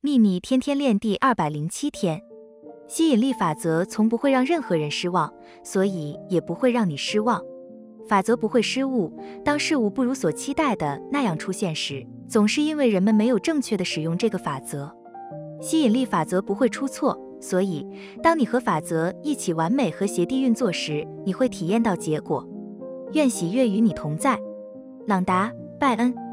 秘密天天练第二百零七天。吸引力法则从不会让任何人失望所以也不会让你失望。法则不会失误当事物不如所期待的那样出现时总是因为人们没有正确的使用这个法则。吸引力法则不会出错所以当你和法则一起完美和谐地运作时你会体验到结果。愿喜悦与你同在。朗达拜恩。